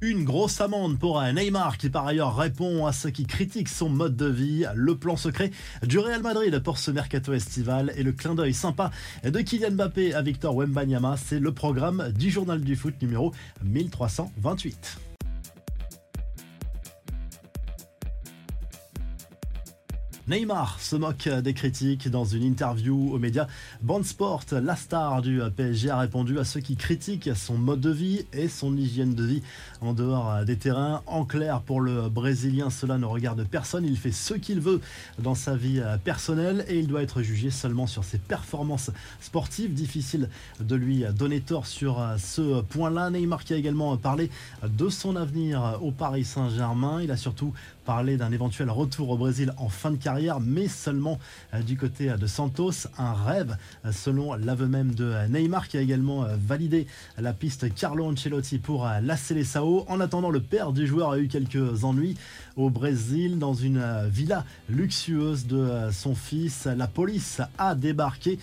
Une grosse amende pour Neymar qui par ailleurs répond à ceux qui critiquent son mode de vie, le plan secret du Real Madrid pour ce mercato estival et le clin d'œil sympa de Kylian Mbappé à Victor Wembanyama, c'est le programme du journal du foot numéro 1328. Neymar se moque des critiques dans une interview aux médias. Sport, la star du PSG, a répondu à ceux qui critiquent son mode de vie et son hygiène de vie en dehors des terrains. En clair, pour le Brésilien, cela ne regarde personne. Il fait ce qu'il veut dans sa vie personnelle et il doit être jugé seulement sur ses performances sportives. Difficile de lui donner tort sur ce point-là. Neymar qui a également parlé de son avenir au Paris Saint-Germain. Il a surtout parlé d'un éventuel retour au Brésil en fin de carrière mais seulement euh, du côté euh, de Santos. Un rêve, euh, selon l'aveu même de Neymar, qui a également validé la piste Carlo Ancelotti pour la Seleção. En attendant, le père du joueur a eu quelques ennuis au Brésil dans une villa luxueuse de son fils. La police a débarqué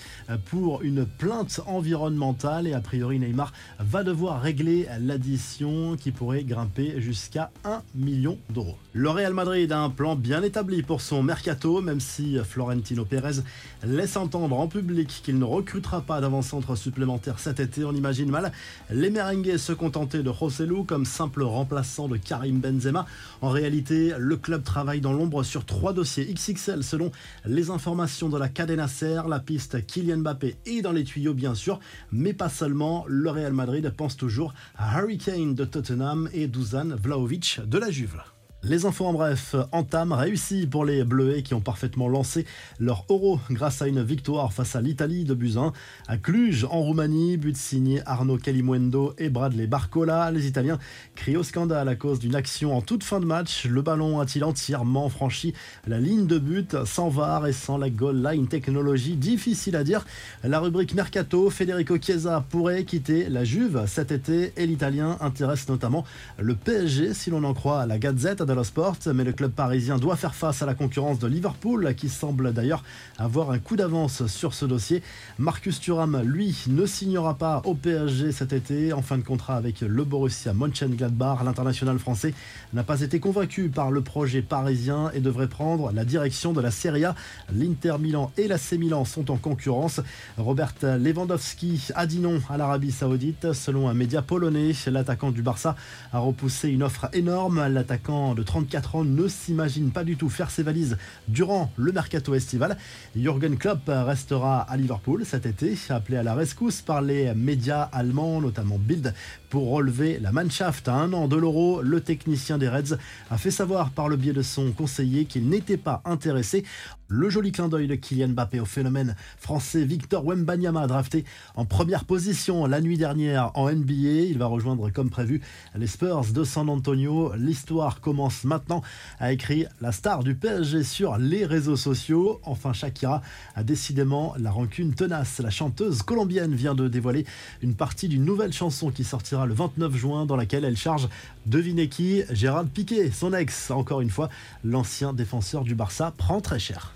pour une plainte environnementale et a priori Neymar va devoir régler l'addition qui pourrait grimper jusqu'à 1 million d'euros. Le Real Madrid a un plan bien établi pour son mercato même si Florentino Pérez laisse entendre en public qu'il ne recrutera pas d'avant-centre supplémentaire cet été. On imagine mal les merengues se contenter de Rossellou comme simple remplaçant de Karim Benzema. En réalité, le club travaille dans l'ombre sur trois dossiers XXL selon les informations de la Cadena Ser, la piste Kylian Mbappé est dans les tuyaux bien sûr, mais pas seulement. Le Real Madrid pense toujours à Harry Kane de Tottenham et Dusan Vlaovic de la Juve. Les infos en bref, entame réussi pour les Bleuets qui ont parfaitement lancé leur euro grâce à une victoire face à l'Italie de Buzyn. À Cluj, en Roumanie, but signé Arnaud Calimuendo et Bradley Barcola. Les Italiens crient au scandale à cause d'une action en toute fin de match. Le ballon a-t-il entièrement franchi la ligne de but sans VAR et sans la goal line technologie? Difficile à dire. La rubrique Mercato, Federico Chiesa pourrait quitter la Juve cet été et l'Italien intéresse notamment le PSG si l'on en croit la Gazette Sport, mais le club parisien doit faire face à la concurrence de Liverpool, qui semble d'ailleurs avoir un coup d'avance sur ce dossier. Marcus Thuram, lui, ne signera pas au PSG cet été, en fin de contrat avec le Borussia Mönchengladbach. L'international français n'a pas été convaincu par le projet parisien et devrait prendre la direction de la Serie A. L'Inter Milan et la C Milan sont en concurrence. Robert Lewandowski a dit non à l'Arabie Saoudite. Selon un média polonais, l'attaquant du Barça a repoussé une offre énorme. L'attaquant de 34 ans ne s'imagine pas du tout faire ses valises durant le mercato estival. Jürgen Klopp restera à Liverpool cet été, appelé à la rescousse par les médias allemands, notamment Bild, pour relever la Mannschaft à un an de l'euro. Le technicien des Reds a fait savoir par le biais de son conseiller qu'il n'était pas intéressé. Le joli clin d'œil de Kylian Mbappé au phénomène français Victor Wembanyama drafté en première position la nuit dernière en NBA. Il va rejoindre comme prévu les Spurs de San Antonio. L'histoire commence maintenant, a écrit la star du PSG sur les réseaux sociaux. Enfin, Shakira a décidément la rancune tenace. La chanteuse colombienne vient de dévoiler une partie d'une nouvelle chanson qui sortira le 29 juin dans laquelle elle charge, devinez qui, Gérard Piqué, son ex. Encore une fois, l'ancien défenseur du Barça prend très cher.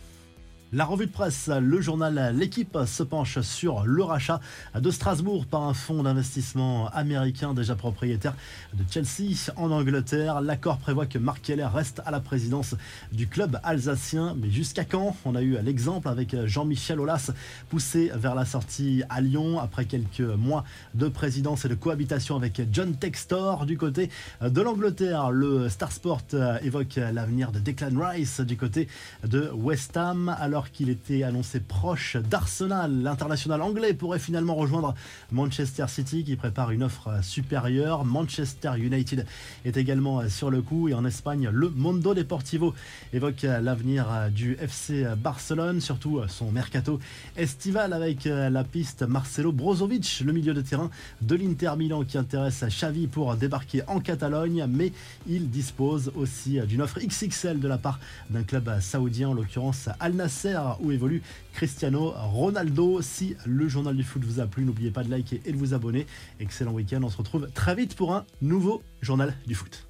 La revue de presse, le journal L'équipe se penche sur le rachat de Strasbourg par un fonds d'investissement américain déjà propriétaire de Chelsea en Angleterre. L'accord prévoit que Marc Keller reste à la présidence du club alsacien. Mais jusqu'à quand? On a eu l'exemple avec Jean-Michel Aulas poussé vers la sortie à Lyon après quelques mois de présidence et de cohabitation avec John Textor du côté de l'Angleterre. Le Star Sport évoque l'avenir de Declan Rice du côté de West Ham. Alors qu'il était annoncé proche d'Arsenal. L'international anglais pourrait finalement rejoindre Manchester City qui prépare une offre supérieure. Manchester United est également sur le coup et en Espagne, le Mondo Deportivo évoque l'avenir du FC Barcelone, surtout son mercato estival avec la piste Marcelo Brozovic, le milieu de terrain de l'Inter Milan qui intéresse Xavi pour débarquer en Catalogne, mais il dispose aussi d'une offre XXL de la part d'un club saoudien, en l'occurrence Al Nasser où évolue Cristiano Ronaldo. Si le journal du foot vous a plu, n'oubliez pas de liker et de vous abonner. Excellent week-end, on se retrouve très vite pour un nouveau journal du foot.